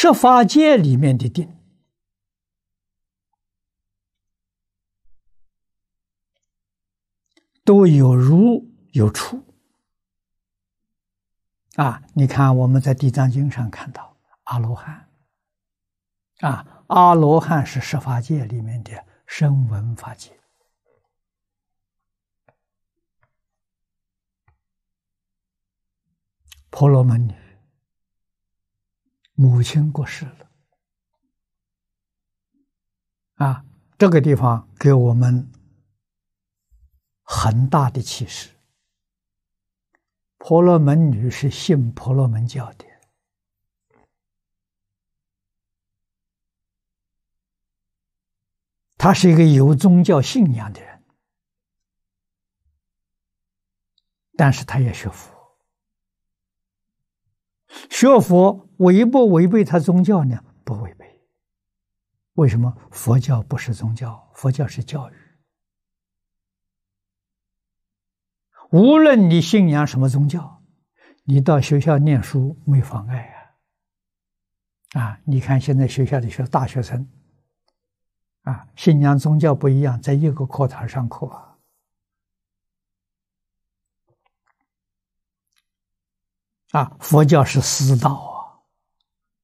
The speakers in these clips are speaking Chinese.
十法界里面的定，都有如有处。啊，你看我们在《地藏经》上看到阿罗汉，啊，阿罗汉是十法界里面的声闻法界。婆罗门女母亲过世了，啊，这个地方给我们很大的启示。婆罗门女是信婆罗门教的，她是一个有宗教信仰的人，但是她也学佛。学佛违不违背他宗教呢？不违背。为什么？佛教不是宗教，佛教是教育。无论你信仰什么宗教，你到学校念书没妨碍啊。啊，你看现在学校里学大学生，啊，信仰宗教不一样，在一个课堂上课啊。啊，佛教是私道啊，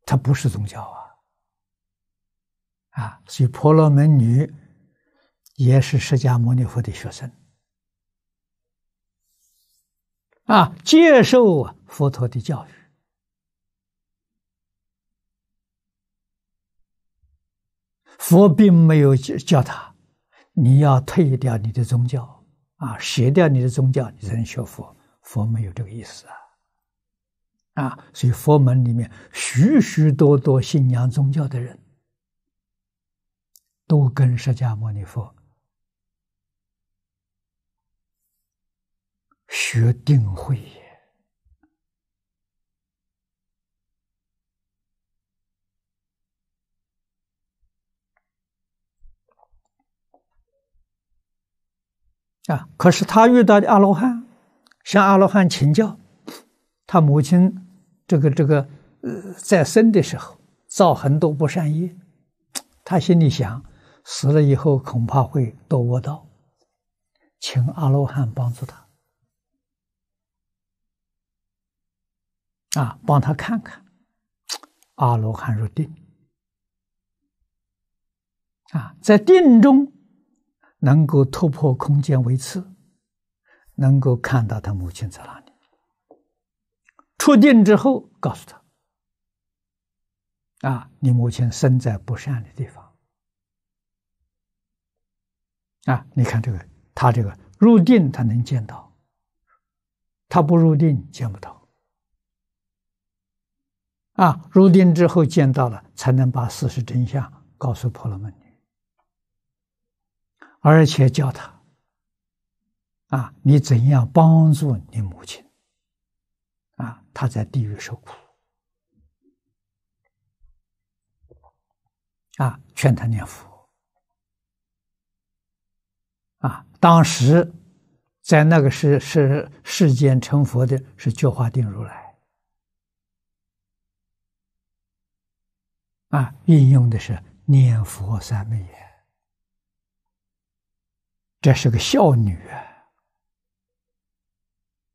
它不是宗教啊。啊，所以婆罗门女也是释迦牟尼佛的学生，啊，接受佛陀的教育。佛并没有教他，你要退掉你的宗教啊，舍掉你的宗教，你才能学佛。佛没有这个意思啊。啊，所以佛门里面许许多多信仰宗教的人，都跟释迦牟尼佛学定慧啊！可是他遇到的阿罗汉，向阿罗汉请教，他母亲。这个这个，呃，在生的时候造很多不善业，他心里想，死了以后恐怕会堕恶道，请阿罗汉帮助他，啊，帮他看看，阿罗汉入定，啊，在定中能够突破空间维次，能够看到他母亲在哪里。出定之后，告诉他：“啊，你母亲生在不善的地方。啊，你看这个，他这个入定，他能见到；他不入定，见不到。啊，入定之后见到了，才能把事实真相告诉婆罗门女，而且教他：啊，你怎样帮助你母亲。”他在地狱受苦，啊，劝他念佛，啊，当时在那个世世世间成佛的是觉化定如来，啊，运用的是念佛三昧耶，这是个孝女啊，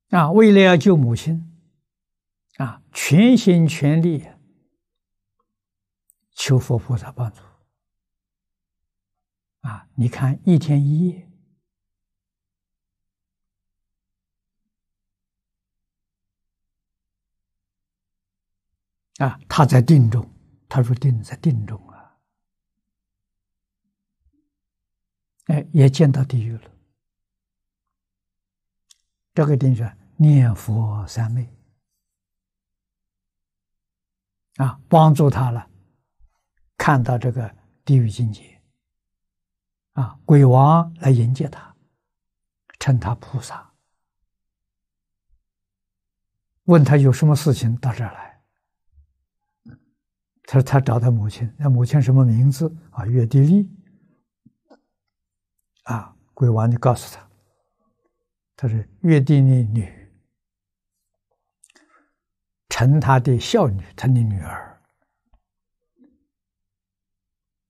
啊，为了要救母亲。啊，全心全力求佛菩萨帮助。啊，你看一天一夜，啊，他在定中，他说定在定中啊，哎，也见到地狱了。这个定是念佛三昧。啊，帮助他了，看到这个地狱境界，啊，鬼王来迎接他，称他菩萨，问他有什么事情到这儿来，他说他找他母亲，那母亲什么名字啊？月地利，啊，鬼王就告诉他，他是月地利女。成他的孝女，他的女儿，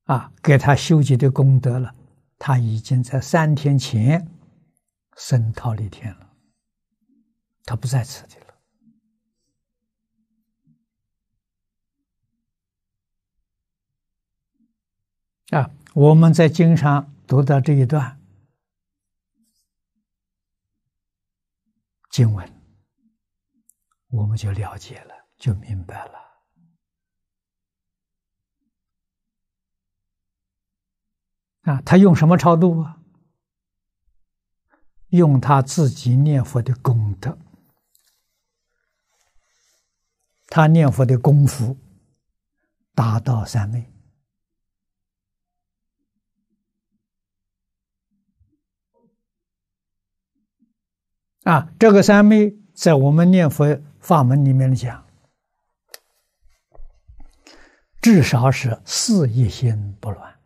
啊，给他修集的功德了，他已经在三天前升桃李天了，他不在此地了。啊，我们在经上读到这一段经文，我们就了解了，就明白了。啊，他用什么超度啊？用他自己念佛的功德，他念佛的功夫达到三昧啊。这个三昧在我们念佛法门里面讲，至少是四一心不乱。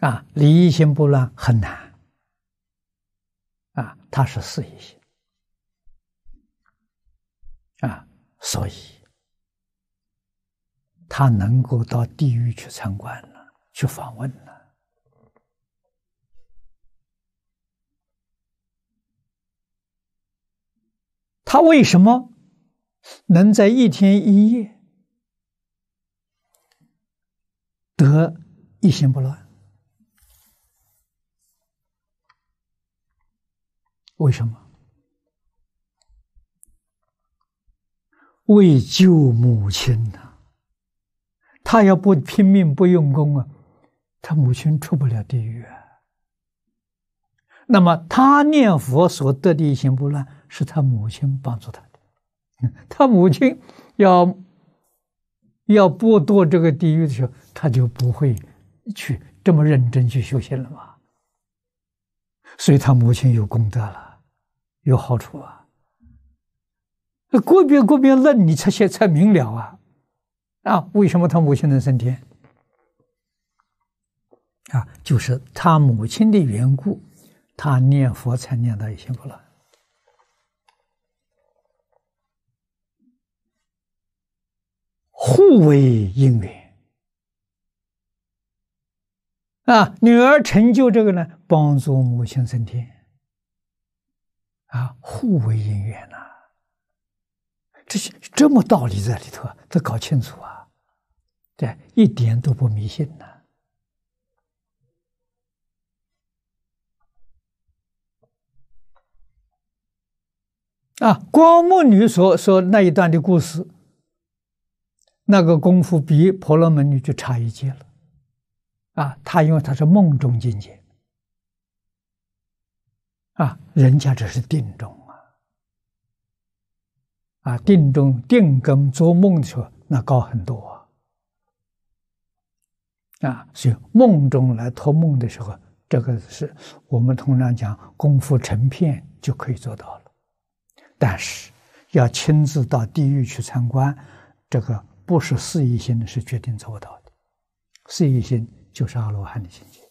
啊，离一心不乱很难。啊，他是四一心。啊，所以他能够到地狱去参观了，去访问了。他为什么能在一天一夜得一心不乱？为什么？为救母亲呐！他要不拼命不用功啊，他母亲出不了地狱啊。那么他念佛所得的一心不乱，是他母亲帮助他的。他母亲要要剥夺这个地狱的时候，他就不会去这么认真去修行了嘛。所以他母亲有功德了，有好处啊。那个别个别论，你才才才明了啊！啊，为什么他母亲能升天？啊，就是他母亲的缘故，他念佛才念到一心不乱，互为因缘。啊，女儿成就这个呢，帮助母亲升天，啊，互为因缘呐，这些这么道理在里头，得搞清楚啊，对，一点都不迷信呐。啊，光目女所说那一段的故事，那个功夫比婆罗门女就差一截了。啊，他因为他是梦中境界，啊，人家这是定中啊，啊，定中定根做梦的时候那高很多啊，啊，所以梦中来托梦的时候，这个是我们通常讲功夫成片就可以做到了，但是要亲自到地狱去参观，这个不是四意心是决定做不到的，四意心。就是阿罗汉的境界。